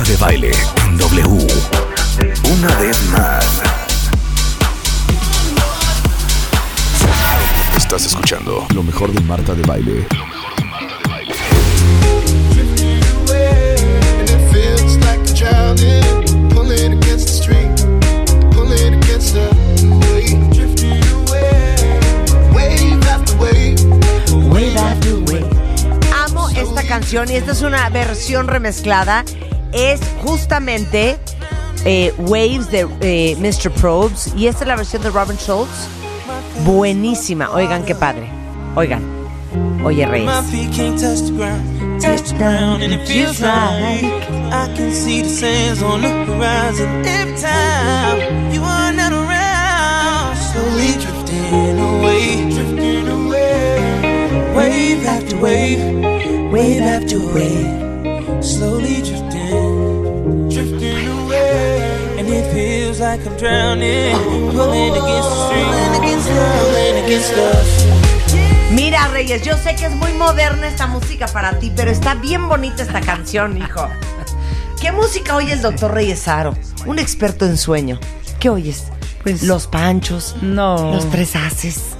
Marta de baile en W. Una vez más. Estás escuchando lo mejor de Marta de baile. Wave, drifting away, wave after wave. Amo esta canción y esta es una versión remezclada. Es justamente eh, Waves de eh, Mr. Probes y esta es la versión de Robin Schultz. Buenísima. Oigan qué padre. Oigan. Oye, Reyes. Like I'm drowning, pulling against the stream, pulling against the, pulling against the. Mira, Reyes, yo sé que es muy moderna esta música para ti, pero está bien bonita esta canción, hijo. ¿Qué música oye el doctor Reyes Aro? Un experto en sueño. ¿Qué oyes? Pues- los panchos, No. los tres haces,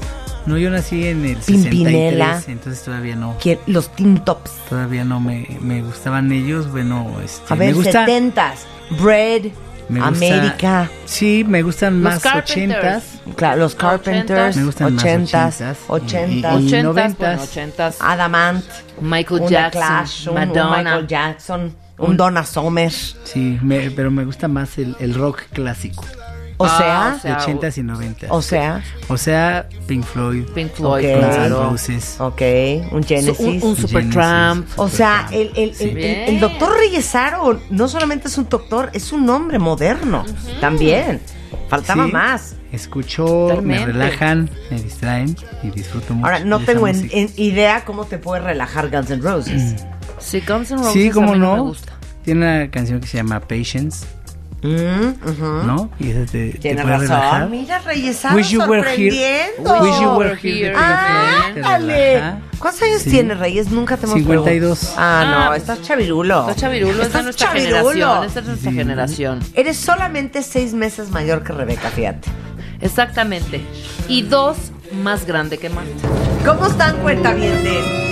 No, yo nací en el Pimpinela. 63, entonces todavía no. ¿quién- los Tim Tops. Todavía no me, me gustaban ellos. Bueno, este, A ver, me gusta. setentas, Bread, me gusta- América, Sí, me gustan Los más Carpenters. ochentas. claro, los Carpenters, Me gustan más ochentas, ochentas. ochentas, Y- y- Ochentas, ochentas. Adamant, Michael una Jackson, Clash, un, un Madonna. Michael Jackson, un Donna Summer. Sí, me- pero me gusta más el, el rock clásico. O Ah, sea, o sea, de ochentas y noventas. o sea, O sea, Pink Floyd, Pink Floyd, Ok. Guns N' claro. Roses. ok, un Genesis. Un, un Genesis. Supertramp. O sea, el, el, el, el- el doctor Reyesaro no solamente es un doctor, es un hombre moderno también. Faltaba Sí. más. Escucho, Totalmente. me relajan, me distraen y disfruto mucho. Ahora, no de esa tengo en- música. en idea cómo te puede relajar Guns N' Roses. Sí, Guns N' Roses Sí, a cómo mí no me gusta. Tiene una canción que se llama Patience, Mm. ¿no? Y te, te Tienes puede razón. relajar. Mira, Reyesaro Wish you were here. sorprendiendo. Wish you were Here. Ah, ¡Ándale! ¿Cuántos años Sí. tiene Reyes? Nunca te hemos 52. preguntado. Ah, no, Ah, estás chavirulo. Está chavirulo, es de Estás nuestra chavirulo. generación. Esta es nuestra generación. Eres solamente seis meses mayor que Rebeca, fíjate. Exactamente. Y dos más grande que Marta. ¿Cómo están, cuentavientes?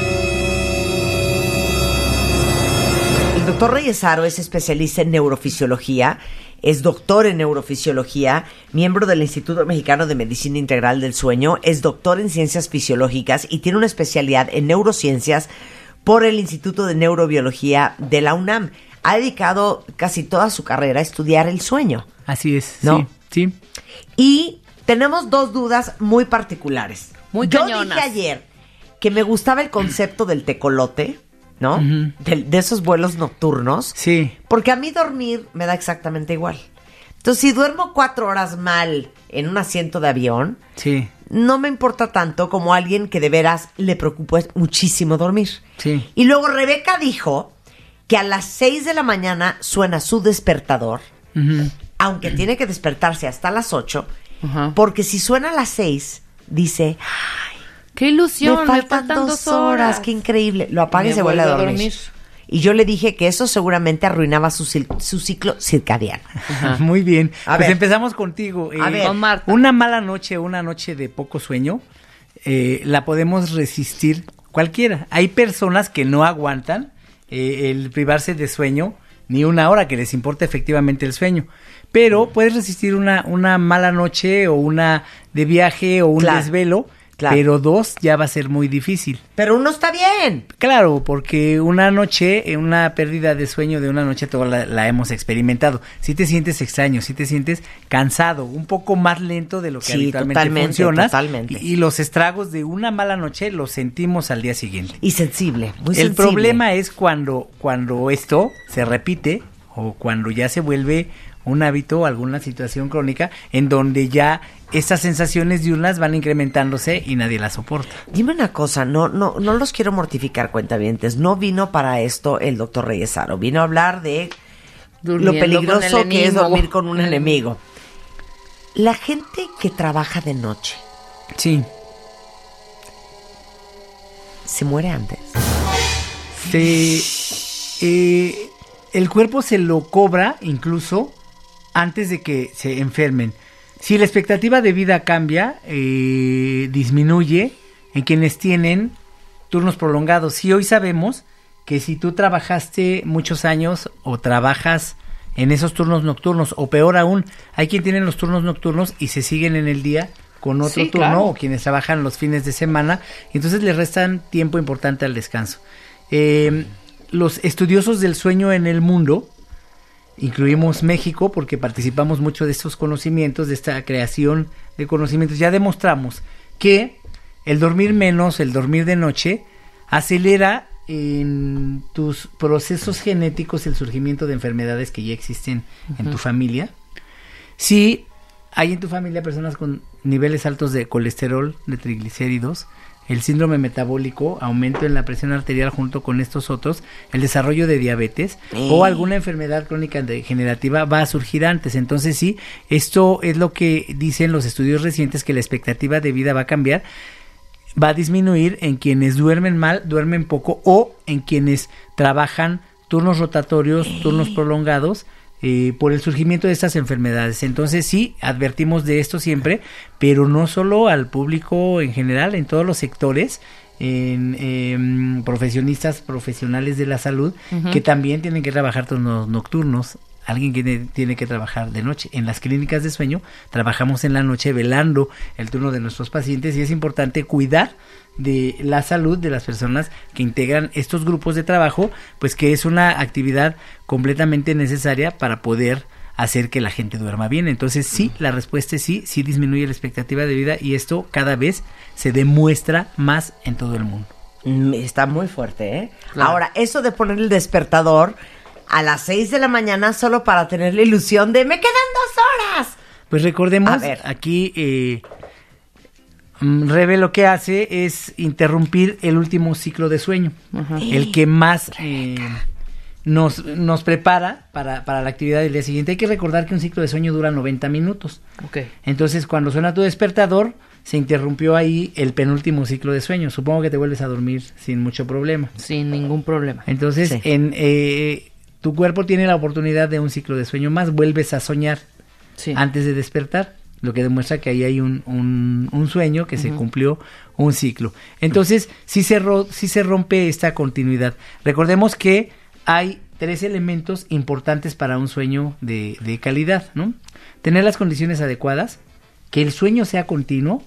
Doctor Reyesaro es especialista en neurofisiología, es doctor en neurofisiología, miembro del Instituto Mexicano de Medicina Integral del Sueño, es doctor en ciencias fisiológicas y tiene una especialidad en neurociencias por el Instituto de Neurobiología de la UNAM. Ha dedicado casi toda su carrera a estudiar el sueño. Así es, ¿No? sí, sí. Y tenemos dos dudas muy particulares. Muy Yo cañonas. dije ayer que me gustaba el concepto del tecolote, ¿no? De, esos vuelos nocturnos. Sí, Porque a mí dormir me da exactamente igual. Entonces, si duermo cuatro horas mal en un asiento de avión, sí, no me importa tanto como alguien que de veras le preocupa muchísimo dormir. sí. Y luego Rebeca dijo que a las seis de la mañana suena su despertador aunque tiene que despertarse hasta las 8, Ajá. porque si suena a las 6, dice, Qué ilusión, me faltan, dos horas, qué increíble. Lo apaga y se vuelve a a dormir. dormir. Y yo le dije que eso seguramente arruinaba su, su ciclo circadiano. Muy bien. A pues ver. empezamos contigo. A Eh, ver. Con Marta. Una mala noche, una noche de poco sueño, eh, la podemos resistir cualquiera. Hay personas que no aguantan eh, el privarse de sueño ni una hora, que les importa efectivamente el sueño. Pero puedes resistir una, una mala noche o una de viaje o un Claro, desvelo, claro. pero dos ya va a ser muy difícil. Pero uno está bien. Claro, porque una noche, eh, una pérdida de sueño de una noche, toda la, la hemos experimentado. Si te sientes extraño, si te sientes cansado, un poco más lento de lo que Sí, habitualmente totalmente, funciona. totalmente. Y, y los estragos de una mala noche los sentimos al día siguiente. Y sensible, muy El sensible. problema es cuando, cuando esto se repite o cuando ya se vuelve un hábito o alguna situación crónica en donde ya estas sensaciones diurnas van incrementándose y nadie las soporta. Dime una cosa, no, no, no los quiero mortificar, cuentavientes. No vino para esto el doctor Reyesaro. Vino a hablar de Durmiendo lo peligroso que es dormir con un enemigo. La gente que trabaja de noche Sí. se muere antes. Se, eh, el cuerpo se lo cobra incluso antes de que se enfermen. Si la expectativa de vida cambia, eh, disminuye en quienes tienen turnos prolongados. Si hoy sabemos que si tú trabajaste muchos años o trabajas en esos turnos nocturnos, o peor aún, hay quien tienen los turnos nocturnos y se siguen en el día con otro Sí, turno claro. o quienes trabajan los fines de semana, entonces le restan tiempo importante al descanso. Eh, los estudiosos del sueño en el mundo, incluimos México porque participamos mucho de estos conocimientos, de esta creación de conocimientos, ya demostramos que el dormir menos, el dormir de noche, acelera en tus procesos genéticos el surgimiento de enfermedades que ya existen en tu familia. Si hay en tu familia personas con niveles altos de colesterol, de triglicéridos, el síndrome metabólico, aumento en la presión arterial junto con estos otros, el desarrollo de diabetes o alguna enfermedad crónica degenerativa va a surgir antes. Entonces sí, esto es lo que dicen los estudios recientes que la expectativa de vida va a cambiar va a disminuir en quienes duermen mal, duermen poco o en quienes trabajan turnos rotatorios, turnos prolongados eh, por el surgimiento de estas enfermedades. Entonces sí, advertimos de esto siempre, pero no solo al público en general, en todos los sectores, en em, profesionistas, profesionales de la salud, que también tienen que trabajar turnos nocturnos. Alguien que tiene- que trabajar de noche. En las clínicas de sueño trabajamos en la noche velando el turno de nuestros pacientes y es importante cuidar de la salud de las personas que integran estos grupos de trabajo, pues que es una actividad completamente necesaria para poder hacer que la gente duerma bien. Entonces sí, la respuesta es sí, sí disminuye la expectativa de vida y esto cada vez se demuestra más en todo el mundo. Mm, Está muy fuerte, ¿eh? Claro. Ahora, eso de poner el despertador a las 6 de la mañana solo para tener la ilusión de me quedan dos horas. Pues recordemos, A ver. aquí eh, mm, Rebe lo que hace es interrumpir el último ciclo de sueño, el que más eh, nos, nos prepara para, para la actividad del día siguiente. Hay que recordar que un ciclo de sueño dura 90 minutos. Ok. Entonces, cuando suena tu despertador, se interrumpió ahí el penúltimo ciclo de sueño. Supongo que te vuelves a dormir sin mucho problema. Sin ningún problema. Entonces, Sí. en, eh, tu cuerpo tiene la oportunidad de un ciclo de sueño más, vuelves a soñar Sí. antes de despertar, lo que demuestra que ahí hay un, un- un sueño que se cumplió un ciclo. Entonces, sí se, ro- sí se rompe esta continuidad. Recordemos que hay tres elementos importantes para un sueño de, de calidad, ¿no? Tener las condiciones adecuadas, que el sueño sea continuo,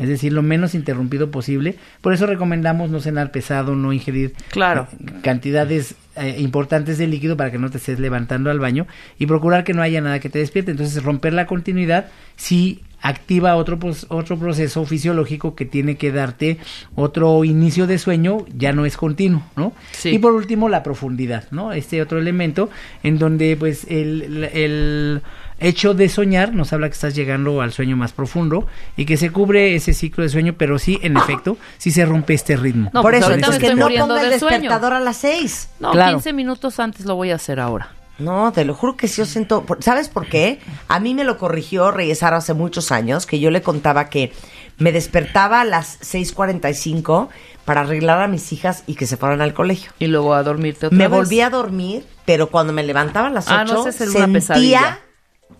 es decir, lo menos interrumpido posible. Por eso recomendamos no cenar pesado, no ingerir Claro. eh, cantidades eh, importantes de líquido para que no te estés levantando al baño y procurar que no haya nada que te despierte. Entonces, romper la continuidad sí activa otro, pos- otro proceso fisiológico que tiene que darte otro inicio de sueño, ya no es continuo, ¿no? Sí. Y por último, la profundidad, ¿no? Este otro elemento en donde, pues, el, el hecho de soñar nos habla que estás llegando al sueño más profundo y que se cubre ese ciclo de sueño, pero sí, en efecto, sí se rompe este ritmo. No, Por pues eso, me entonces que no ponga el sueño. despertador a las 6. No, Claro. 15 minutos antes lo voy a hacer ahora. No, te lo juro que sí yo siento. ¿Sabes por qué? A mí me lo corrigió Reyesaro hace muchos años, que yo le contaba que me despertaba a las 6:45 para arreglar a mis hijas y que se fueran al colegio. Y luego a dormirte otra Me vez. volví a dormir, pero cuando me levantaba a las 8, Ah, no, una sentía pesadilla.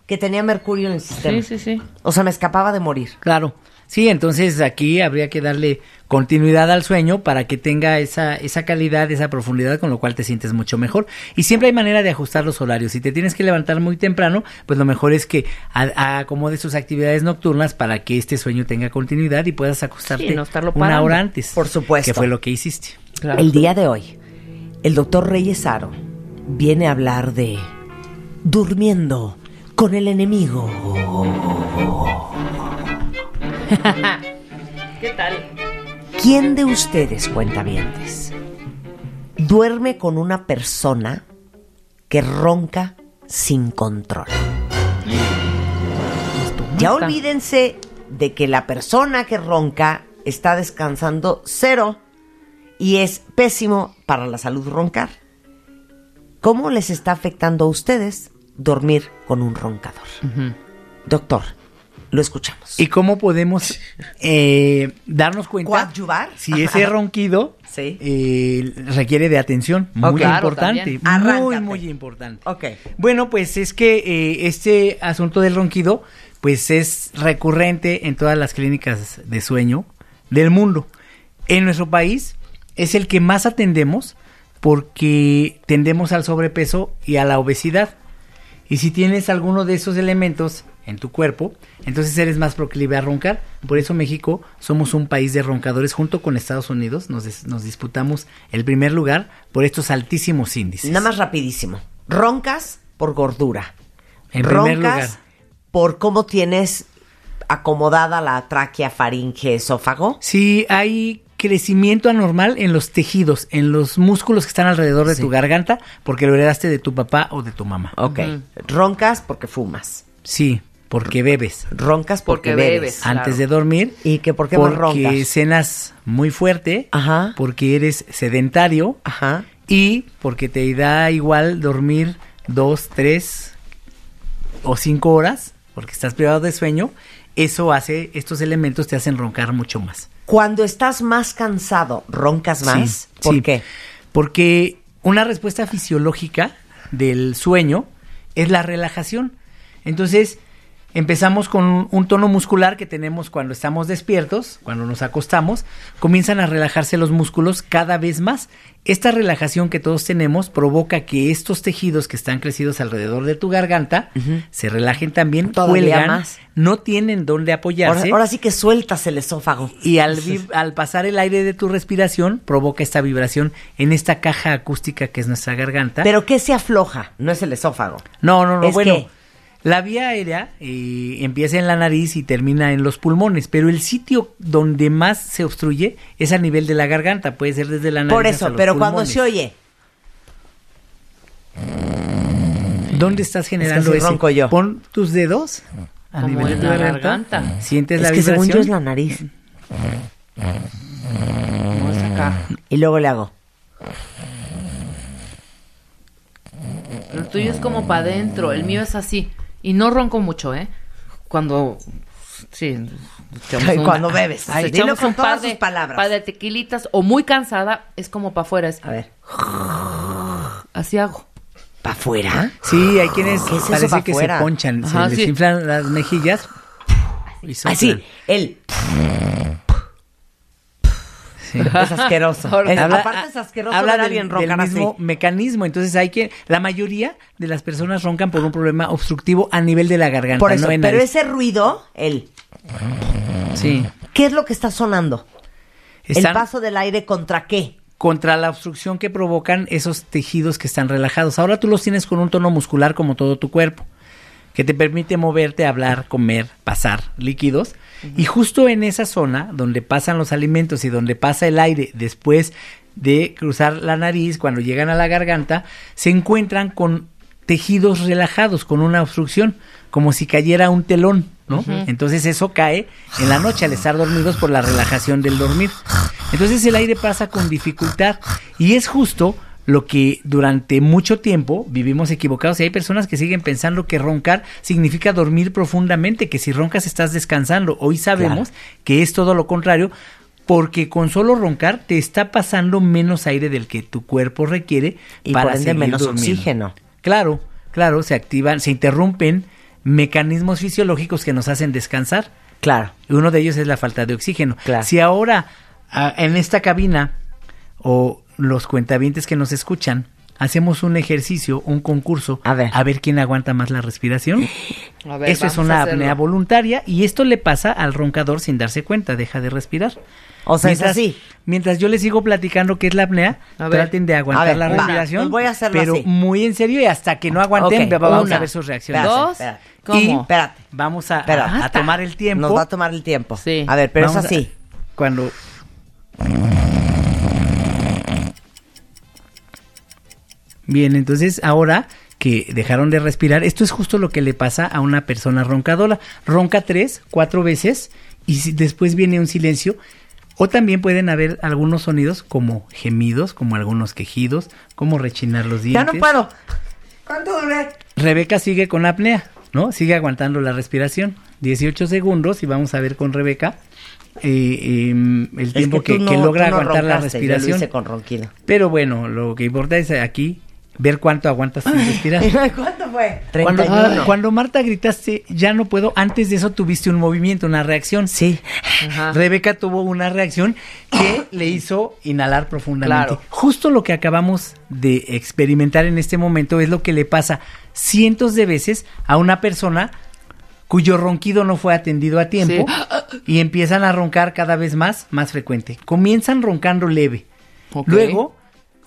Que tenía mercurio en el sistema. Sí, sí, sí. O sea, me escapaba de morir. Claro. Sí, entonces aquí habría que darle continuidad al sueño para que tenga esa, esa calidad, esa profundidad, con lo cual te sientes mucho mejor. Y siempre hay manera de ajustar los horarios. Si te tienes que levantar muy temprano, pues lo mejor es que acomodes tus actividades nocturnas para que este sueño tenga continuidad y puedas acostarte Sí, no estarlo una hora antes. Por supuesto. Que fue lo que hiciste. Claro. El día de hoy, el doctor Reyesaro viene a hablar de durmiendo con el enemigo. ¿Qué tal? ¿Quién de ustedes, cuentavientes, duerme con una persona que ronca sin control. Ya olvídense de que la persona que ronca está descansando cero y es pésimo para la salud roncar. ¿Cómo les está afectando a ustedes dormir con un roncador? Doctor, lo escuchamos. ¿Y cómo podemos eh, darnos cuenta ¿Coadyuvar? si ese ronquido Sí. eh, requiere de atención? Muy importante, muy, muy importante. Ok. Bueno, pues es que eh, este asunto del ronquido, pues es recurrente en todas las clínicas de sueño del mundo. En nuestro país es el que más atendemos porque tendemos al sobrepeso y a la obesidad. Y si tienes alguno de esos elementos en tu cuerpo, entonces eres más proclive a roncar. Por eso México somos un país de roncadores junto con Estados Unidos. Nos, dis- nos disputamos el primer lugar por estos altísimos índices. Nada más rapidísimo. Roncas por gordura. En primer Roncas lugar. por cómo tienes acomodada la tráquea, faringe, esófago. Si hay crecimiento anormal en los tejidos, en los músculos que están alrededor de Sí. tu garganta, porque lo heredaste de tu papá o de tu mamá. Ok. Roncas porque fumas. Sí, porque bebes. Roncas porque, Porque bebes. bebes. Claro. Antes de dormir. ¿Y que por qué más Porque roncas? cenas muy fuerte. Ajá. Porque eres sedentario. Ajá. Y porque te da igual dormir dos, tres o cinco horas, porque estás privado de sueño. Eso hace, estos elementos te hacen roncar mucho más. Cuando estás más cansado, roncas más. Sí, ¿Por sí. qué? Porque una respuesta fisiológica del sueño es la relajación. Entonces, empezamos con un, tono muscular que tenemos cuando estamos despiertos, cuando nos acostamos, comienzan a relajarse los músculos cada vez más. Esta relajación que todos tenemos provoca que estos tejidos que están crecidos alrededor de tu garganta se relajen también, Todavía cuelgan, más. no tienen dónde apoyarse. Ahora, ahora sí que sueltas el esófago. Y al, al pasar el aire de tu respiración, provoca esta vibración en esta caja acústica que es nuestra garganta. ¿Pero qué se afloja? No es el esófago. no, no, no, ¿Es bueno. La vía aérea eh, empieza en la nariz y termina en los pulmones, pero el sitio donde más se obstruye es a nivel de la garganta, puede ser desde la nariz. Por hasta eso, los pero cuando se oye, ¿Dónde estás generando ese? ronco yo. Pon tus dedos a Como nivel de la garganta. garganta. Sientes es la que vibración. según yo es la nariz. Es acá. Y luego le hago. El tuyo es como para adentro, el mío es así. Y no ronco mucho, ¿eh? Cuando. Sí. una- cuando bebes. Ay, Dilo con un par todas de, sus palabras. par de tequilitas o muy cansada, es como para afuera. Es, A ver. así hago. ¿Para afuera? Sí, hay quienes ¿Qué es parece pa' que fuera? se ponchan, Ajá, se les sí. inflan las mejillas. y. Así, él. Sí. Es asqueroso. Ahora, Es- Habla- aparte es asqueroso habla del, alguien del así. mismo mecanismo. Entonces hay que, la mayoría de las personas roncan por un problema obstructivo a nivel de la garganta. Por eso, no pero ese ruido, él, Sí. ¿qué es lo que está sonando? El paso del aire contra qué? contra la obstrucción que provocan esos tejidos que están relajados. Ahora tú los tienes con un tono muscular como todo tu cuerpo, que te permite moverte, hablar, comer, pasar líquidos. Y justo en esa zona donde pasan los alimentos y donde pasa el aire después de cruzar la nariz, cuando llegan a la garganta, se encuentran con tejidos relajados, con una obstrucción, como si cayera un telón, ¿no? Entonces eso cae en la noche al estar dormidos por la relajación del dormir. Entonces el aire pasa con dificultad y es justo lo que durante mucho tiempo vivimos equivocados y hay personas que siguen pensando que roncar significa dormir profundamente, que si roncas estás descansando. Hoy sabemos que es todo lo contrario porque con solo roncar te está pasando menos aire del que tu cuerpo requiere Y para por ende menos durmiendo. oxígeno. Claro, claro, se activan, se interrumpen mecanismos fisiológicos que nos hacen descansar. Claro. Y Uno de ellos es la falta de oxígeno. Claro. Si ahora ah, en esta cabina o los cuentavientes que nos escuchan hacemos un ejercicio, un concurso, A ver. quién aguanta más la respiración. A ver, Esto es a una apnea voluntaria y esto le pasa al roncador sin darse cuenta, deja de respirar. O sea, mientras, es así. Mientras yo les sigo platicando qué es la apnea, A ver. traten de aguantar A ver, la va, respiración. pues voy a hacerlo pero así. muy en serio y hasta que no aguanten, Ok, vamos una. a ver sus reacciones. Espérate, Dos. espérate. ¿Cómo? Y Espérate. vamos a, Espérate. a- a tomar el tiempo. Nos va a tomar el tiempo. Sí. A ver, pero Vamos es a- así. cuando. Bien, entonces ahora que dejaron de respirar. Esto es justo lo que le pasa a una persona roncadora. Ronca tres, cuatro veces y si- después viene un silencio. O también pueden haber algunos sonidos como gemidos, como algunos quejidos, como rechinar los Ya dientes. no puedo. ¿Cuánto duré? Rebeca sigue con apnea, ¿no? Sigue aguantando la respiración. 18 segundos y vamos a ver con Rebeca eh, em, el Es tiempo que, logra no aguantar la roncaste, Yo lo respiración. hice con ronquido. Pero bueno, lo que importa es aquí ver cuánto aguantas sin respirar. ¿Cuánto fue? Cuando, 31. cuando Marta gritaste, ya no puedo, antes de eso tuviste un movimiento, una reacción. Sí. Ajá. Rebeca tuvo una reacción que le hizo inhalar profundamente. Claro. Justo lo que acabamos de experimentar en este momento es lo que le pasa cientos de veces a una persona cuyo ronquido no fue atendido a tiempo y empiezan a roncar cada vez más, más frecuente. Comienzan roncando leve. Luego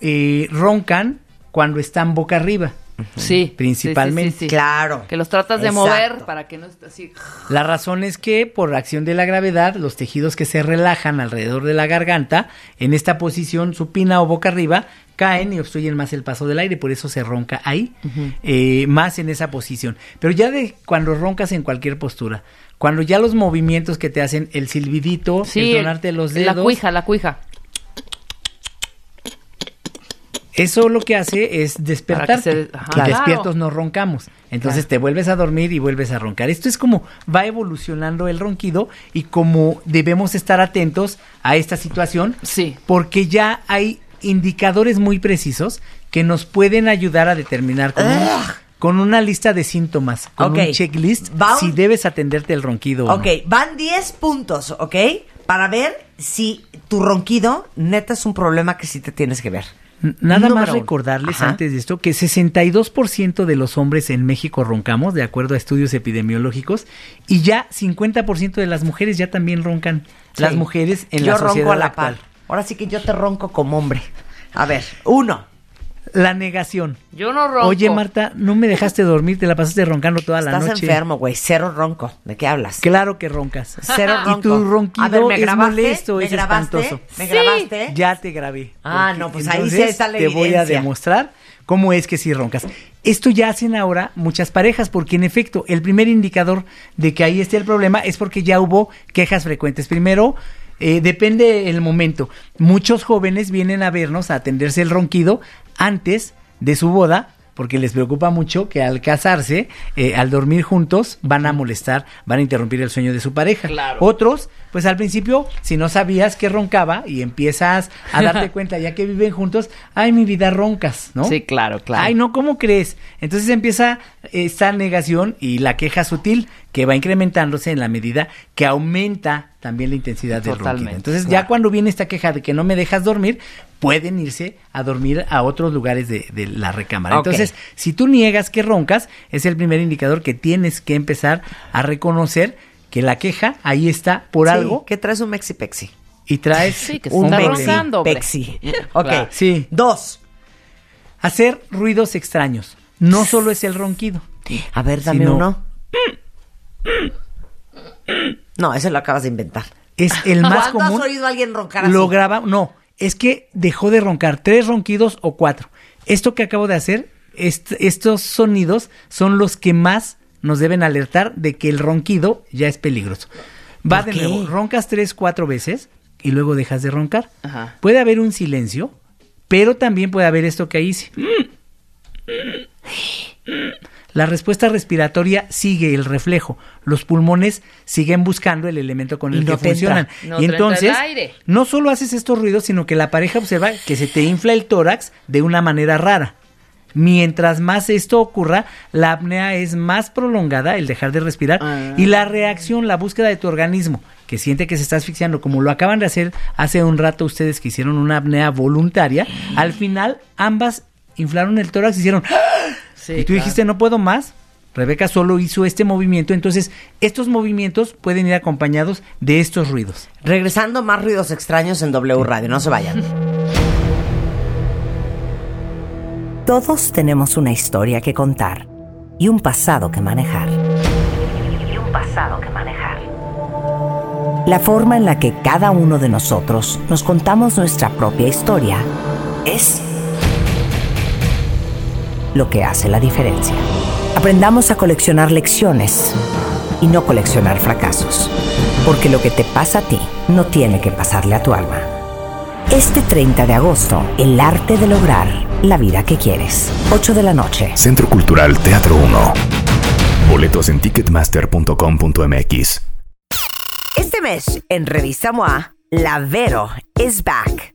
eh, roncan cuando están boca arriba. Sí. Principalmente. sí, sí, sí, sí. Claro. Que los tratas de Exacto. mover para que no esté así. La razón es que por acción de la gravedad, los tejidos que se relajan alrededor de la garganta, en esta posición supina o boca arriba, caen y obstruyen más el paso del aire, por eso se ronca ahí, eh, más en esa posición. Pero ya de cuando roncas en cualquier postura, cuando ya los movimientos que te hacen el silbidito, Sí. el donarte los dedos, La cuija, la cuija. Eso lo que hace es despertarte. se- Claro. despiertos no roncamos. Entonces te vuelves a dormir y vuelves a roncar. Esto es como va evolucionando el ronquido y como debemos estar atentos a esta situación. Sí. Porque ya hay indicadores muy precisos que nos pueden ayudar a determinar con, un- con una lista de síntomas, con Ok. un checklist, Va un- si debes atenderte el ronquido o Ok, no. van 10 puntos, ¿ok? Para ver si tu ronquido neta es un problema que sí te tienes que ver. Nada Número más recordarles Ajá. antes de esto que 62% de los hombres en México roncamos, de acuerdo a estudios epidemiológicos, y ya 50% de las mujeres ya también roncan. Las mujeres en yo la sociedad ronco a la actual. par. Ahora sí que yo te ronco como hombre. A ver, uno. La negación. Yo no ronco. Oye, Marta, no me dejaste dormir, te la pasaste roncando toda la Estás noche. enfermo, güey. Cero ronco. ¿De qué hablas? Claro que roncas. Cero ronco. Y tu ronquido A ver, ¿me es grabaste? molesto, ¿Me es grabaste? espantoso. ¿Me Sí. grabaste? Ya te grabé. Ah, no, pues ahí sí está la Te voy a demostrar cómo es que sí roncas. Esto ya hacen ahora muchas parejas, porque en efecto, el primer indicador de que ahí esté el problema es porque ya hubo quejas frecuentes. Primero, eh, depende el momento. Muchos jóvenes vienen a vernos a atenderse el ronquido antes de su boda. Porque les preocupa mucho que al casarse, eh, al dormir juntos, van a molestar, van a interrumpir el sueño de su pareja. Claro. Otros, pues al principio, si no sabías que roncaba y empiezas a darte cuenta ya que viven juntos, ay, mi vida roncas, ¿no? Sí, claro, claro. Ay, no, ¿cómo crees? Entonces empieza esta negación y la queja sutil que va incrementándose en la medida que aumenta también la intensidad del ronquido. Entonces ya cuando viene esta queja de que no me dejas dormir, pueden irse a dormir a otros lugares de, de la recámara. Entonces, si tú niegas que roncas, es el primer indicador que tienes que empezar a reconocer que la queja ahí está por Sí, algo que traes un mexi pexi. y traes Sí, que Un está pexi. roncando, hombre. Pexi. Ok. Claro. Sí. Dos. hacer ruidos extraños. No solo es el ronquido. A ver, dame Sino- uno. No, ese lo acabas de inventar. Es el más ¿Cuándo común. has oído a alguien roncar así? Lo graba, no, es que dejó de roncar tres ronquidos o cuatro. Esto que acabo de hacer, est- estos sonidos son los que más nos deben alertar de que el ronquido ya es peligroso. Va ¿Por de qué? nuevo, roncas tres, cuatro veces y luego dejas de roncar. Ajá. Puede haber un silencio, pero también puede haber esto que hice. La respuesta respiratoria sigue el reflejo. Los pulmones siguen buscando el elemento con Y el no que te funcionan. No y entonces, no solo haces estos ruidos, sino que la pareja observa que se te infla el tórax de una manera rara. Mientras más esto ocurra, la apnea es más prolongada, el dejar de respirar, Ah. y la reacción, la búsqueda de tu organismo, que siente que se está asfixiando, como lo acaban de hacer hace un rato ustedes que hicieron una apnea voluntaria, al final ambas inflaron el tórax y hicieron... Sí, y tú claro. dijiste, no puedo más. Rebeca solo hizo este movimiento, entonces estos movimientos pueden ir acompañados de estos ruidos. Regresando, más ruidos extraños en W Radio. No se vayan. Todos tenemos una historia que contar y un pasado que manejar. Y un pasado que manejar. La forma en la que cada uno de nosotros nos contamos nuestra propia historia es lo que hace la diferencia. Aprendamos a coleccionar lecciones y no coleccionar fracasos. Porque lo que te pasa a ti no tiene que pasarle a tu alma. Este 30 de agosto, el arte de lograr la vida que quieres. 8 de la noche. Centro Cultural Teatro 1. Boletos en ticketmaster.com.mx. Este mes, en Revista MOA, La Vero is back.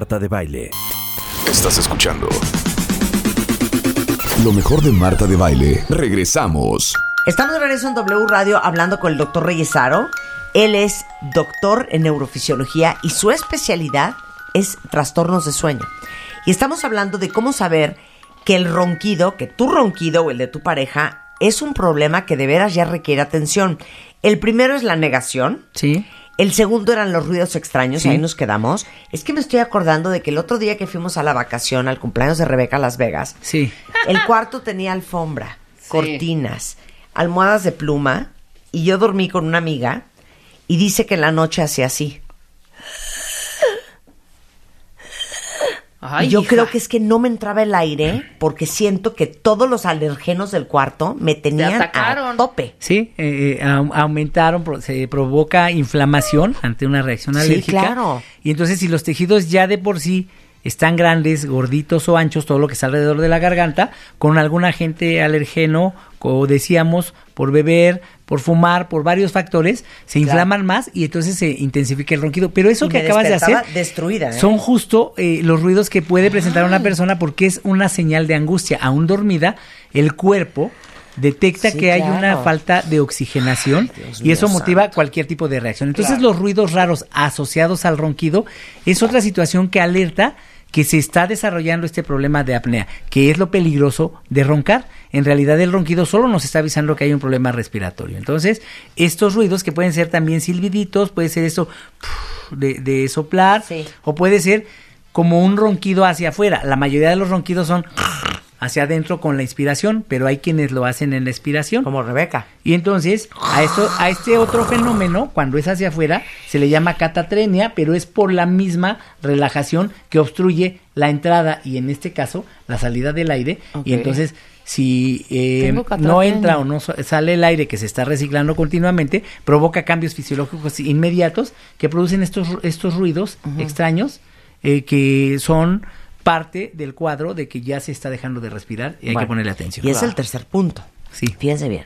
Marta de Baile. Estás escuchando. Lo mejor de Marta de Baile. Regresamos. Estamos de regreso en W Radio hablando con el doctor Reyesaro. Él es doctor en neurofisiología y su especialidad es trastornos de sueño. Y estamos hablando de cómo saber que el ronquido, que tu ronquido o el de tu pareja, es un problema que de veras ya requiere atención. El primero es la negación. Sí. El segundo eran los ruidos extraños, Sí. ahí nos quedamos. Es que me estoy acordando de que el otro día que fuimos a la vacación, al cumpleaños de Rebeca a Las Vegas, Sí. el cuarto tenía alfombra, cortinas, almohadas de pluma, y yo dormí con una amiga, y dice que en la noche hacía así. Ay, y yo hija. creo que es que no me entraba el aire porque siento que todos los alergenos del cuarto me tenían a tope. Sí, eh, eh, au- aumentaron, se provoca inflamación ante una reacción Sí, alérgica. claro. Y entonces si los tejidos ya de por sí están grandes, gorditos o anchos, todo lo que está alrededor de la garganta, con algún agente alergeno, como decíamos, por beber, por fumar, por varios factores, se Claro. inflaman más y entonces se intensifica el ronquido. Pero eso Y que acabas de hacer destruida, ¿eh? son justo eh, los ruidos que puede presentar una persona porque es una señal de angustia. Aún dormida, el cuerpo detecta Sí, que hay una falta de oxigenación y eso motiva santo. cualquier tipo de reacción. Entonces los ruidos raros asociados al ronquido es otra situación que alerta que se está desarrollando este problema de apnea, que es lo peligroso de roncar. En realidad el ronquido solo nos está avisando que hay un problema respiratorio. Entonces, estos ruidos que pueden ser también silbiditos, puede ser eso de, de soplar, Sí. o puede ser como un ronquido hacia afuera. La mayoría de los ronquidos son hacia adentro con la inspiración, pero hay quienes lo hacen en la expiración. Como Rebeca. Y entonces, a esto, a este otro fenómeno, cuando es hacia afuera, se le llama catatrenia, pero es por la misma relajación que obstruye la entrada y en este caso la salida del aire. Y entonces, si eh, no entra o no sale el aire que se está reciclando continuamente, provoca cambios fisiológicos inmediatos que producen estos, estos ruidos extraños eh, que son parte del cuadro de que ya se está dejando de respirar y hay Bueno, que ponerle atención. Y es el tercer punto. Sí. Fíjense bien.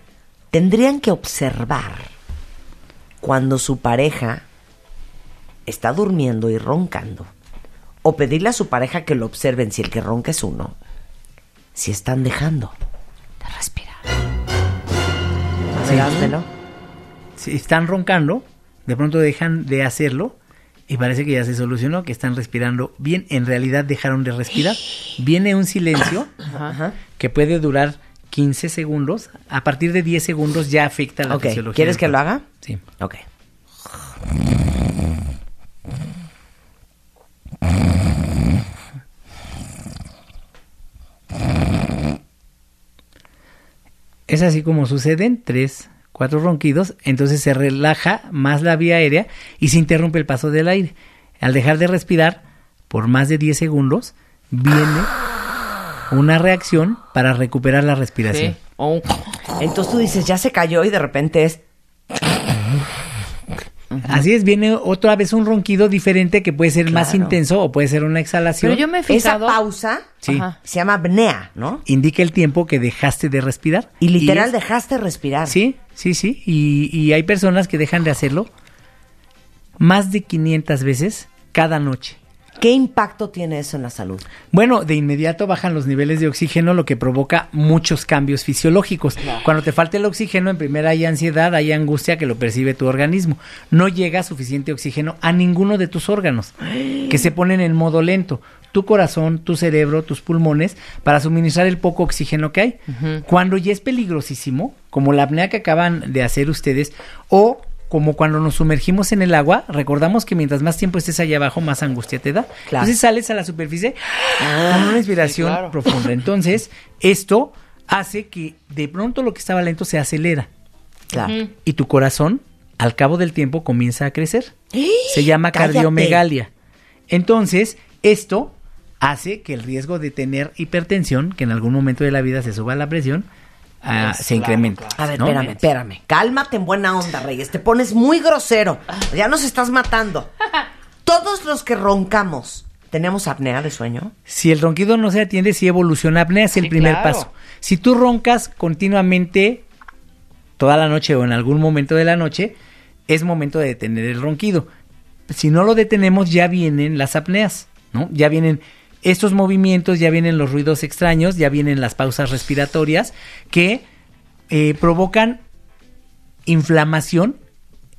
Tendrían que observar cuando su pareja está durmiendo y roncando. O pedirle a su pareja que lo observen si el que ronca es uno. Si están dejando de respirar. Si están roncando, de pronto dejan de hacerlo y parece que ya se solucionó, que están respirando bien. En realidad dejaron de respirar. Viene un silencio Ajá. que puede durar 15 segundos. A partir de 10 segundos ya afecta la Ok, fisiología. ¿quieres que lo haga? Sí. Ok. Es así como suceden tres, cuatro ronquidos, entonces se relaja más la vía aérea y se interrumpe el paso del aire. Al dejar de respirar por más de 10 segundos, viene una reacción para recuperar la respiración. Entonces tú dices, ya se cayó y de repente es... Así es, viene otra vez un ronquido diferente que puede ser más intenso o puede ser una exhalación. Pero yo me he Esa fijado. pausa Sí. Se llama apnea, ¿no? Indica el tiempo que dejaste de respirar. Y literal es- dejaste respirar. Sí, sí, sí. Y, y hay personas que dejan de hacerlo más de 500 veces cada noche. ¿Qué impacto tiene eso en la salud? Bueno, de inmediato bajan los niveles de oxígeno, lo que provoca muchos cambios fisiológicos. Cuando te falta el oxígeno, en primera hay ansiedad, hay angustia que lo percibe tu organismo. No llega suficiente oxígeno a ninguno de tus órganos, que se ponen en modo lento. tu corazón, tu cerebro, tus pulmones para suministrar el poco oxígeno que hay. Cuando ya es peligrosísimo, como la apnea que acaban de hacer ustedes, o como cuando nos sumergimos en el agua, recordamos que mientras más tiempo estés allá abajo, más angustia te da. Claro. Entonces sales a la superficie con una inspiración claro. profunda. Entonces, esto hace que de pronto lo que estaba lento se acelera Claro. y tu corazón al cabo del tiempo comienza a crecer. Se llama ¡Cállate! cardiomegalia. Entonces, esto hace que el riesgo de tener hipertensión, que en algún momento de la vida se suba la presión, ah, se incremente. A ver, ¿no? espérame, espérame. Cálmate en buena onda, Reyes. Te pones muy grosero. Ya nos estás matando. Todos los que roncamos, ¿tenemos apnea de sueño? Si el ronquido no se atiende, si evoluciona apnea, es el Sí, primer claro. paso. Si tú roncas continuamente toda la noche o en algún momento de la noche, es momento de detener el ronquido. Si no lo detenemos, ya vienen las apneas, ¿no? Ya vienen estos movimientos, ya vienen los ruidos extraños, ya vienen las pausas respiratorias que eh, provocan inflamación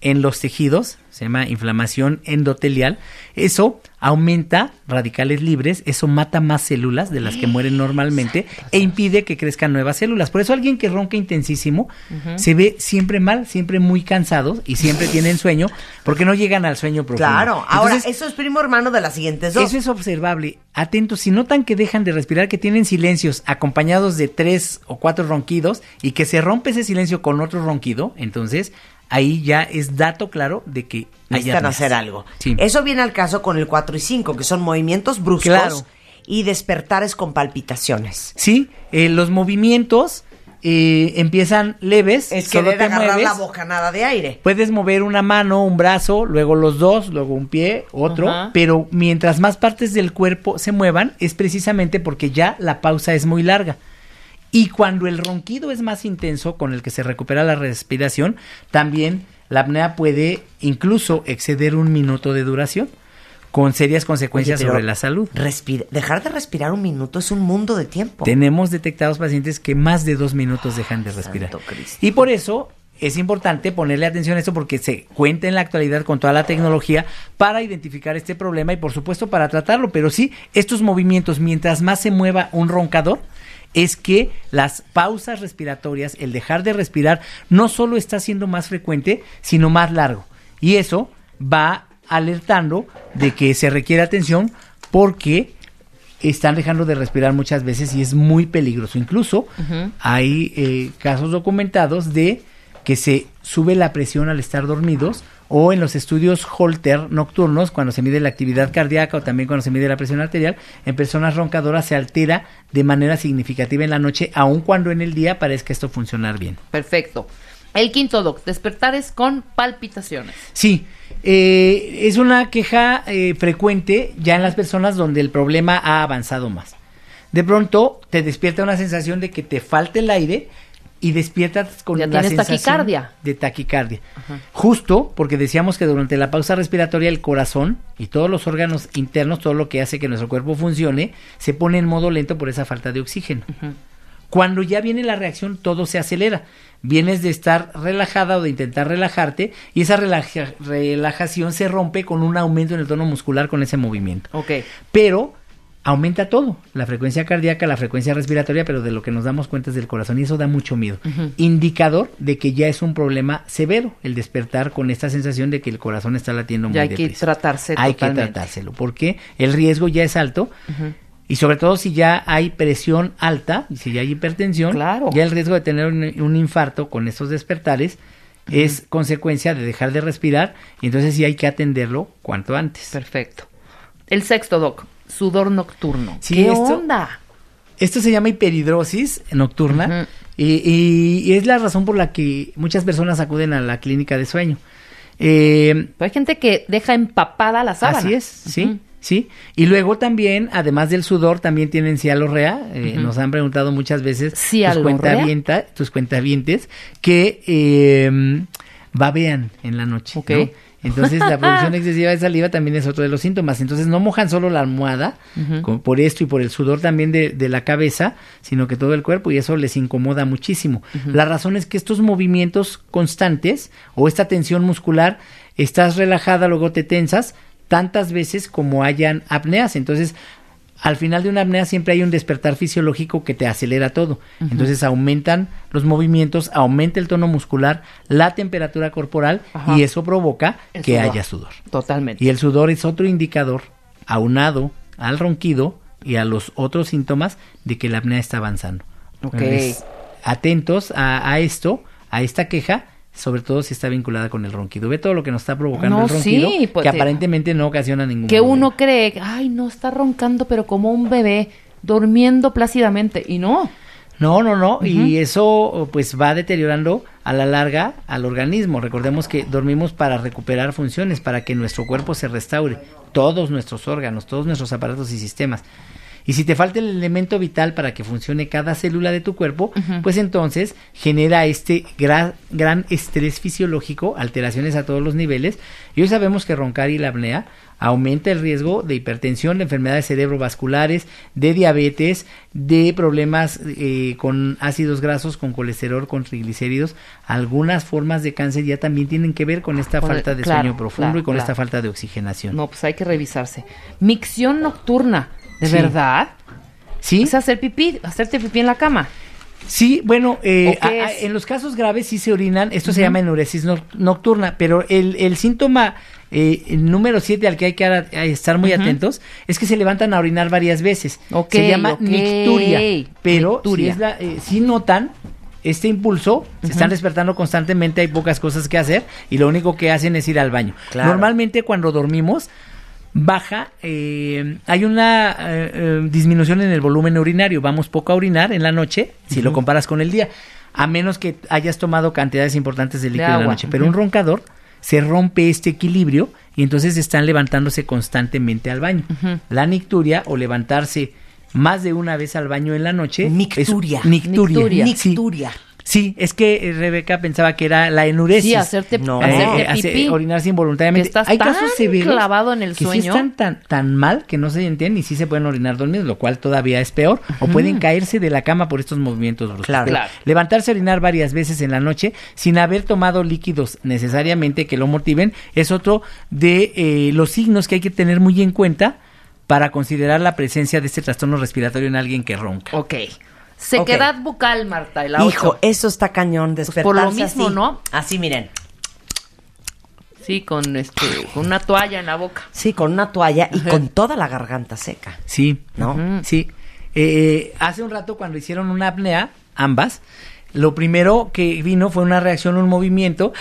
en los tejidos, se llama inflamación endotelial. Eso aumenta radicales libres, eso mata más células de las que mueren normalmente e impide que crezcan nuevas células. Por eso alguien que ronca intensísimo se ve siempre mal, siempre muy cansados y siempre tienen sueño porque no llegan al sueño profundo. Claro. Ahora, Entonces, eso es primo hermano de las siguientes dos. eso es observable. Atentos, si notan que dejan de respirar, que tienen silencios acompañados de tres o cuatro ronquidos y que se rompe ese silencio con otro ronquido, entonces ahí ya es dato claro de que Necesitan hacer algo. Sí. Eso viene al caso con el 4 y 5, que son movimientos bruscos Claro. y despertares con palpitaciones. Sí, eh, los movimientos eh, empiezan leves. Es solo querer te agarrar mueves. la bocanada de aire. Puedes mover una mano, un brazo, luego los dos, luego un pie, otro, pero mientras más partes del cuerpo se muevan es precisamente porque ya la pausa es muy larga. Y cuando el ronquido es más intenso, con el que se recupera la respiración, también la apnea puede incluso exceder un minuto de duración, con serias consecuencias Oye, sobre la salud. respira- dejar de respirar un minuto es un mundo de tiempo. Tenemos detectados pacientes que más de dos minutos dejan de respirar. Santo. Y por eso es importante ponerle atención a esto porque se cuenta en la actualidad con toda la tecnología para identificar este problema y por supuesto para tratarlo. Pero sí, estos movimientos, mientras más se mueva un roncador, es que las pausas respiratorias, el dejar de respirar, no solo está siendo más frecuente, sino más largo. Y eso va alertando de que se requiere atención porque están dejando de respirar muchas veces y es muy peligroso. Incluso hay eh, casos documentados de que se sube la presión al estar dormidos o en los estudios Holter nocturnos, cuando se mide la actividad cardíaca o también cuando se mide la presión arterial, en personas roncadoras se altera de manera significativa en la noche, aun cuando en el día parezca esto funcionar bien. Perfecto. El quinto doc, despertares con palpitaciones. Sí, eh, es una queja eh, frecuente ya en las personas donde el problema ha avanzado más. De pronto te despierta una sensación de que te falta el aire y despiertas con Ya la tienes sensación taquicardia. de taquicardia. Justo porque decíamos que durante la pausa respiratoria el corazón y todos los órganos internos, todo lo que hace que nuestro cuerpo funcione, se pone en modo lento por esa falta de oxígeno. Cuando ya viene la reacción, todo se acelera. Vienes de estar relajada o de intentar relajarte y esa relaja- relajación se rompe con un aumento en el tono muscular con ese movimiento. Ok. Pero aumenta todo, la frecuencia cardíaca, la frecuencia respiratoria, pero de lo que nos damos cuenta es del corazón y eso da mucho miedo. Indicador de que ya es un problema severo el despertar con esta sensación de que el corazón está latiendo muy Ya hay que tratarse Hay totalmente. que tratárselo porque el riesgo ya es alto. Y sobre todo si ya hay presión alta, y si ya hay hipertensión, Claro. ya el riesgo de tener un, un infarto con estos despertares es consecuencia de dejar de respirar y entonces sí hay que atenderlo cuanto antes. Perfecto. El sexto doc, sudor nocturno. Sí, ¿Qué esto- onda? Esto se llama hiperhidrosis nocturna y, y- y es la razón por la que muchas personas acuden a la clínica de sueño. Eh, Hay gente que deja empapada la sábana. Así es, sí, sí. Y luego también, además del sudor, también tienen cialorrea. Eh. Nos han preguntado muchas veces tus, cuentavienta- tus cuentavientes que eh, babean en la noche. Ok. ¿no? Entonces la producción excesiva de saliva también es otro de los síntomas. Entonces no mojan solo la almohada con- por esto y por el sudor también de, de la cabeza, sino que todo el cuerpo y eso les incomoda muchísimo. La razón es que estos movimientos constantes o esta tensión muscular, estás relajada, luego te tensas tantas veces como hayan apneas. Entonces al final de una apnea siempre hay un despertar fisiológico que te acelera todo. Entonces aumentan los movimientos, aumenta el tono muscular, la temperatura corporal Ajá. y eso provoca El que sudor. haya sudor. Totalmente. Y el sudor es otro indicador aunado al ronquido y a los otros síntomas de que la apnea está avanzando. Ok. Entonces, atentos a, a esto, a esta queja, sobre todo si está vinculada con el ronquido. Ve todo lo que nos está provocando No, el ronquido, sí, pues, que aparentemente no ocasiona ningún que problema. uno cree, ay, no está roncando, pero como un bebé durmiendo plácidamente. Y no. No, no, no, y eso pues va deteriorando a la larga al organismo. Recordemos que dormimos para recuperar funciones, para que nuestro cuerpo se restaure, todos nuestros órganos, todos nuestros aparatos y sistemas. Y si te falta el elemento vital para que funcione cada célula de tu cuerpo, pues entonces genera este gran, gran estrés fisiológico, alteraciones a todos los niveles. Y hoy sabemos que roncar y la apnea aumenta el riesgo de hipertensión, de enfermedades cerebrovasculares, de diabetes, de problemas eh, con ácidos grasos, con colesterol, con triglicéridos. Algunas formas de cáncer ya también tienen que ver con esta Con el- falta de claro, sueño profundo claro, y con claro. esta falta de oxigenación. No, pues hay que revisarse. Micción nocturna. ¿De Sí. verdad? ¿Sí? Es hacer pipí, hacerte pipí en la cama. Sí, bueno, eh, en los casos graves sí se orinan, esto se llama enuresis noc- nocturna, pero el, el síntoma eh, el número 7 al que hay que a estar muy atentos es que se levantan a orinar varias veces. Se llama ok. nicturia, pero Nicturia. Si, es la- eh, si notan este impulso, se están despertando constantemente, hay pocas cosas que hacer y lo único que hacen es ir al baño. Claro. Normalmente cuando dormimos baja, eh, hay una eh, eh, disminución en el volumen urinario, vamos poco a orinar en la noche, si lo comparas con el día, a menos que hayas tomado cantidades importantes de líquido en la noche, pero un roncador se rompe este equilibrio y entonces están levantándose constantemente al baño. La nicturia o levantarse más de una vez al baño en la noche. es- Nicturia. nicturia. Nicturia. Sí. Sí, es que eh, Rebeca pensaba que era la enuresis. Sí, hacerte, No. hacerte Eh, hace- pipí. orinarse involuntariamente. Que estás Hay tan casos severos clavado en el que sí sueño. están tan, tan mal que no se entienden y sí se pueden orinar dormidos, lo cual todavía es peor. O pueden caerse de la cama por estos movimientos bruscos. Claro. Levantarse a orinar varias veces en la noche sin haber tomado líquidos necesariamente que lo motiven es otro de eh, los signos que hay que tener muy en cuenta para considerar la presencia de este trastorno respiratorio en alguien que ronca. Ok. Sequedad bucal, Marta, y la Hijo, ocho. eso está cañón, despertarse por lo mismo, así. ¿no? Así, miren. Sí, con este, con una toalla en la boca. Sí, con una toalla y con toda la garganta seca, Sí, ¿no? Sí. Eh, hace un rato cuando hicieron una apnea, ambas, lo primero que vino fue una reacción, un movimiento,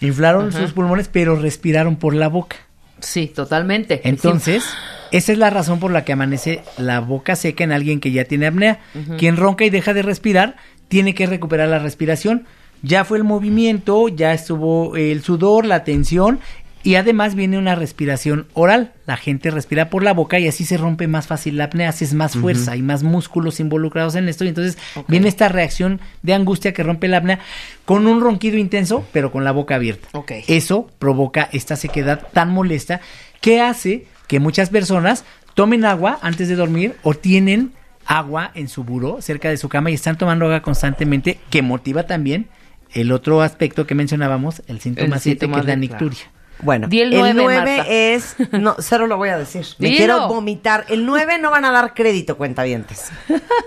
inflaron sus pulmones, pero respiraron por la boca. Sí, totalmente. Entonces, esa es la razón por la que amanece la boca seca en alguien que ya tiene apnea. Quien ronca y deja de respirar, tiene que recuperar la respiración. Ya fue el movimiento, ya estuvo el sudor, la tensión y además viene una respiración oral. La gente respira por la boca y así se rompe más fácil la apnea, haces más fuerza, hay más músculos involucrados en esto y entonces viene esta reacción de angustia que rompe la apnea con un ronquido intenso, pero con la boca abierta. Eso provoca esta sequedad tan molesta que hace que muchas personas tomen agua antes de dormir o tienen agua en su buró cerca de su cama y están tomando agua constantemente, que motiva también el otro aspecto que mencionábamos, el síntoma El 7, que es la nicturia. Bueno, Di el el nueve, 9 Marta. es. No, cero lo voy a decir. Me Dilo. quiero vomitar. El 9 no van a dar crédito, cuentavientes.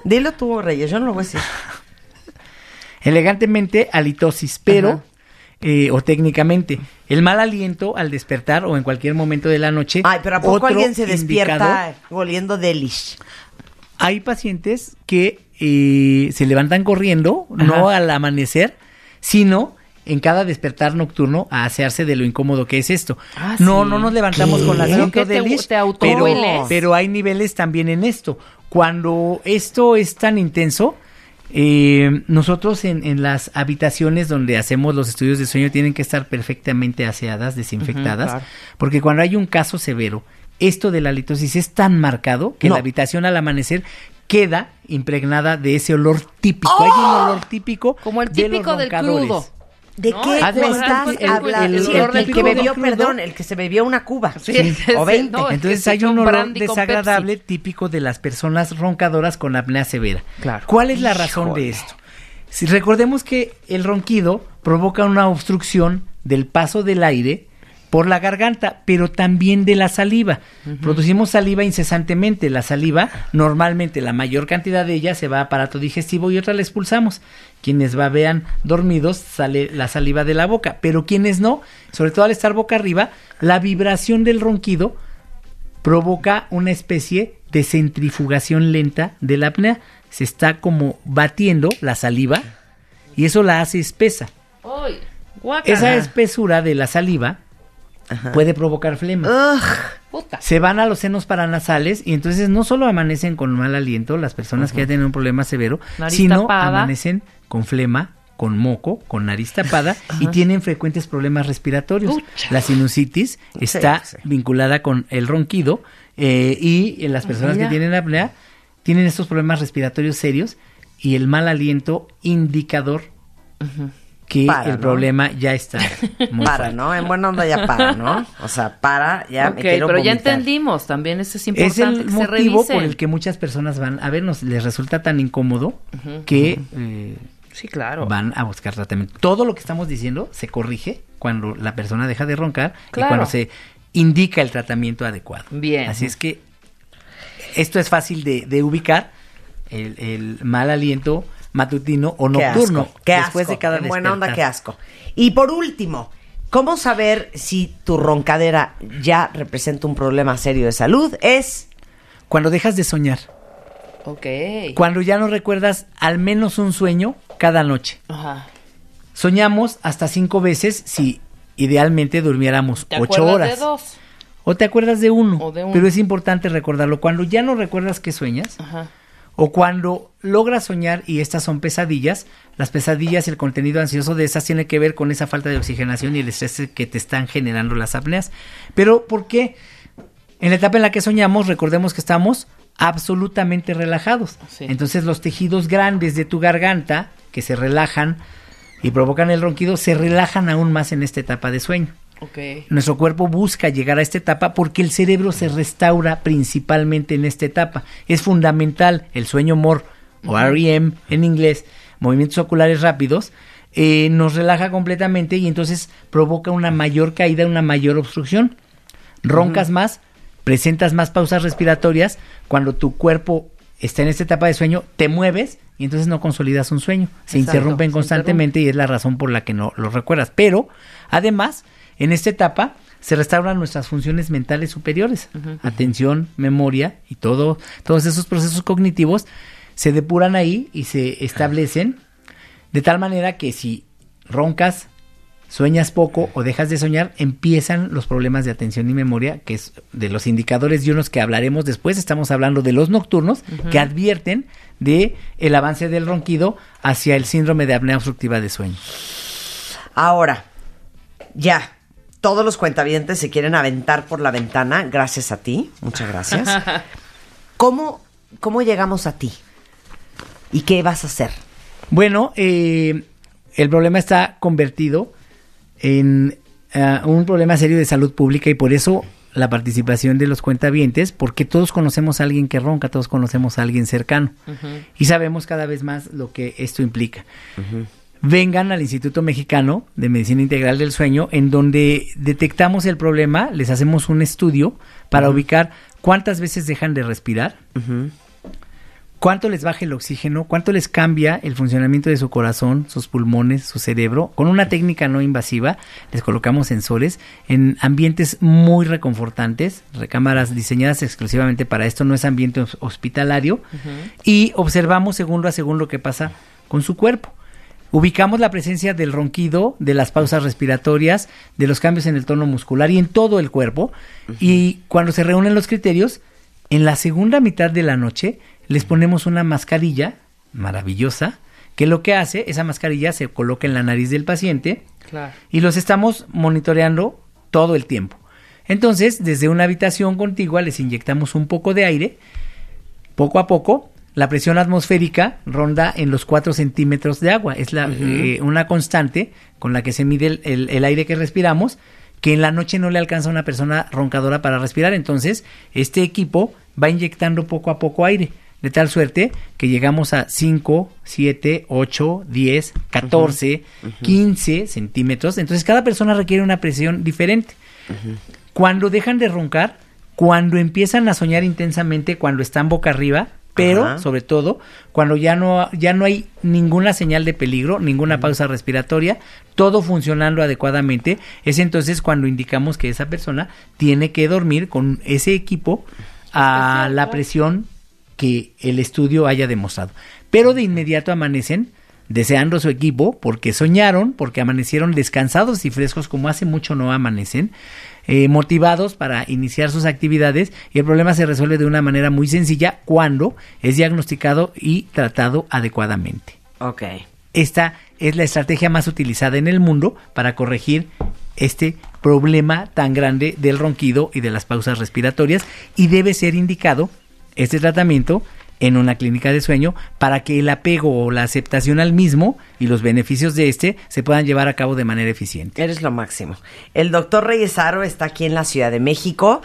Dilo tú, Reyes, yo no lo voy a decir. Elegantemente, halitosis, pero, eh, o técnicamente, el mal aliento al despertar o en cualquier momento de la noche. Ay, pero ¿a poco otro alguien se despierta oliendo delish? Hay pacientes que eh, se levantan corriendo, no al amanecer, sino en cada despertar nocturno a asearse de lo incómodo que es esto. Ah, no, sí. no nos levantamos ¿Qué? con la ¿Pero asiento qué te- de Lish, te pero, pero hay niveles también en esto. Cuando esto es tan intenso, eh, nosotros en, en las habitaciones donde hacemos los estudios de sueño tienen que estar perfectamente aseadas, desinfectadas, claro. porque cuando hay un caso severo, esto de la litosis es tan marcado que No. la habitación al amanecer queda impregnada de ese olor típico. Hay un olor típico Como el de los típico del crudo. ¿De No, qué me estás el- hablando? el que bebió, perdón, el que se bebió una cuba. Sí, O 20. no, el que Entonces hay un olor desagradable Pepsi. típico de las personas roncadoras con apnea severa. Claro. ¿Cuál es la razón de esto? Si recordemos que el ronquido provoca una obstrucción del paso del aire por la garganta, pero también de la saliva. Producimos saliva incesantemente. La saliva, normalmente la mayor cantidad de ella se va a aparato digestivo y otra la expulsamos. Quienes babean dormidos sale la saliva de la boca, pero quienes no, sobre todo al estar boca arriba, la vibración del ronquido provoca una especie de centrifugación lenta de la apnea. Se está como batiendo la saliva y eso la hace espesa. Esa espesura de la saliva puede provocar flema. Ugh. Puta. Se van a los senos paranasales y entonces no solo amanecen con mal aliento las personas que ya tienen un problema severo, Nariz sino tapada. amanecen con flema, con moco, con nariz tapada y tienen frecuentes problemas respiratorios. La sinusitis está sí. vinculada con el ronquido eh, y en las personas Mira. que tienen apnea tienen estos problemas respiratorios serios y el mal aliento indicador que Para, el ¿no? problema ya está muy Para, fuerte. ¿no? En buena onda ya para, ¿no? O sea, para, ya ok, me quiero pero ya entendimos, también eso es Es importante el que se motivo por el que muchas personas van a vernos, les resulta tan incómodo que eh, Sí, claro. van a buscar tratamiento. Todo lo que estamos diciendo se corrige cuando la persona deja de roncar Claro. y cuando se indica el tratamiento adecuado. Bien. Así es que esto es fácil de, de ubicar, el, el mal aliento matutino o Qué nocturno. asco, qué después asco, de cada en buena onda, qué asco. Y por último, ¿cómo saber si tu roncadera ya representa un problema serio de salud? Es Cuando dejas de soñar, Ok. cuando ya no recuerdas al menos un sueño cada noche. Ajá. Soñamos hasta cinco veces si idealmente durmiéramos ¿Te ocho acuerdas horas. de dos? O te acuerdas de uno, O de uno. pero es importante recordarlo. Cuando ya no recuerdas que sueñas, Ajá. O cuando logras soñar y estas son pesadillas, las pesadillas y el contenido ansioso de esas tiene que ver con esa falta de oxigenación y el estrés que te están generando las apneas. Pero ¿por qué? En la etapa en la que soñamos, recordemos que estamos absolutamente relajados. Sí. Entonces los tejidos grandes de tu garganta, que se relajan y provocan el ronquido, se relajan aún más en esta etapa de sueño. Nuestro cuerpo busca llegar a esta etapa porque el cerebro se restaura principalmente en esta etapa. Es fundamental el sueño MOR o REM en inglés, movimientos oculares rápidos, eh, nos relaja completamente y entonces provoca una mayor caída, una mayor obstrucción. Roncas más, presentas más pausas respiratorias cuando tu cuerpo está en esta etapa de sueño, te mueves y entonces no consolidas un sueño. Se Exacto, interrumpen se constantemente y es la razón por la que no lo recuerdas. Pero, además, en esta etapa se restauran nuestras funciones mentales superiores, atención, memoria y todo, todos esos procesos cognitivos se depuran ahí y se establecen de tal manera que si roncas, sueñas poco o dejas de soñar, empiezan los problemas de atención y memoria, que es de los indicadores y unos que hablaremos después. Estamos hablando de los nocturnos que advierten de el avance del ronquido hacia el síndrome de apnea obstructiva de sueño. ahora, ya. Todos los cuentavientes se quieren aventar por la ventana, gracias a ti. Muchas gracias. ¿Cómo, cómo llegamos a ti? ¿Y qué vas a hacer? Bueno, eh, el problema está convertido en ah, un problema serio de salud pública y por eso la participación de los cuentavientes, porque todos conocemos a alguien que ronca, todos conocemos a alguien cercano y sabemos cada vez más lo que esto implica. Vengan al Instituto Mexicano de Medicina Integral del Sueño, en donde detectamos el problema, les hacemos un estudio para ubicar cuántas veces dejan de respirar, cuánto les baja el oxígeno, cuánto les cambia el funcionamiento de su corazón, sus pulmones, su cerebro. Con una técnica no invasiva les colocamos sensores en ambientes muy reconfortantes, recámaras diseñadas exclusivamente para esto, no es ambiente hos- hospitalario, y observamos segundo a segundo qué pasa con su cuerpo. Ubicamos la presencia del ronquido, de las pausas respiratorias, de los cambios en el tono muscular y en todo el cuerpo. Y cuando se reúnen los criterios, en la segunda mitad de la noche les ponemos una mascarilla maravillosa que lo que hace, esa mascarilla se coloca en la nariz del paciente Claro. y los estamos monitoreando todo el tiempo. Entonces, desde una habitación contigua les inyectamos un poco de aire, poco a poco. La presión atmosférica ronda en los 4 centímetros de agua. Es la, eh, una constante con la que se mide el, el- el aire que respiramos, que en la noche no le alcanza a una persona roncadora para respirar. Entonces, este equipo va inyectando poco a poco aire, de tal suerte que llegamos a 5, 7, 8, 10, 14, 15 centímetros. Entonces, cada persona requiere una presión diferente. Cuando dejan de roncar, cuando empiezan a soñar intensamente, cuando están boca arriba, pero Ajá. sobre todo cuando ya no, ya no hay ninguna señal de peligro, ninguna pausa respiratoria, todo funcionando adecuadamente, es entonces cuando indicamos que esa persona tiene que dormir con ese equipo a la presión que el estudio haya demostrado. Pero de inmediato amanecen deseando su equipo porque soñaron, porque amanecieron descansados y frescos como hace mucho no amanecen, eh, motivados para iniciar sus actividades y el problema se resuelve de una manera muy sencilla cuando es diagnosticado y tratado adecuadamente. Ok. Esta es la estrategia más utilizada en el mundo para corregir este problema tan grande del ronquido y de las pausas respiratorias y debe ser indicado este tratamiento en una clínica de sueño para que el apego o la aceptación al mismo y los beneficios de este se puedan llevar a cabo de manera eficiente. Eres lo máximo. El doctor Reyes Aro está aquí en la Ciudad de México,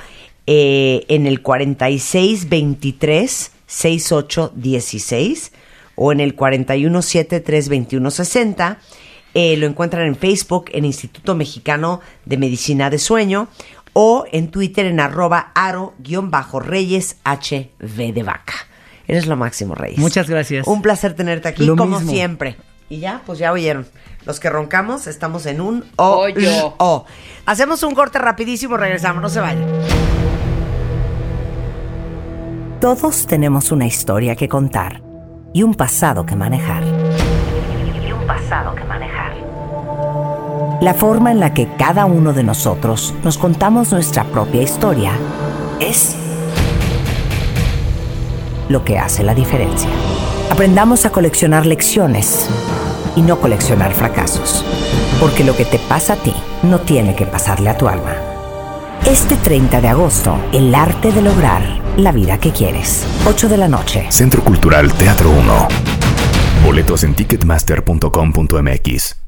eh, en el 4623-6816 o en el 417-321-60. Eh, lo encuentran en Facebook, en Instituto Mexicano de Medicina de Sueño o en Twitter en arroba aro-reyes HV de vaca. Eres lo máximo, Reyes. Muchas gracias. Un placer tenerte aquí, Lo como mismo. siempre. Y ya, pues ya oyeron. Los que roncamos estamos en un o. Hoyo. o. Hacemos un corte rapidísimo, regresamos, no se vayan. Todos tenemos una historia que contar y un pasado que manejar. Y un pasado que manejar. La forma en la que cada uno de nosotros nos contamos nuestra propia historia es lo que hace la diferencia. Aprendamos a coleccionar lecciones y no coleccionar fracasos. Porque lo que te pasa a ti no tiene que pasarle a tu alma. Este 30 de agosto, el arte de lograr la vida que quieres. 8 de la noche. Centro Cultural Teatro 1. Boletos en ticketmaster.com.mx.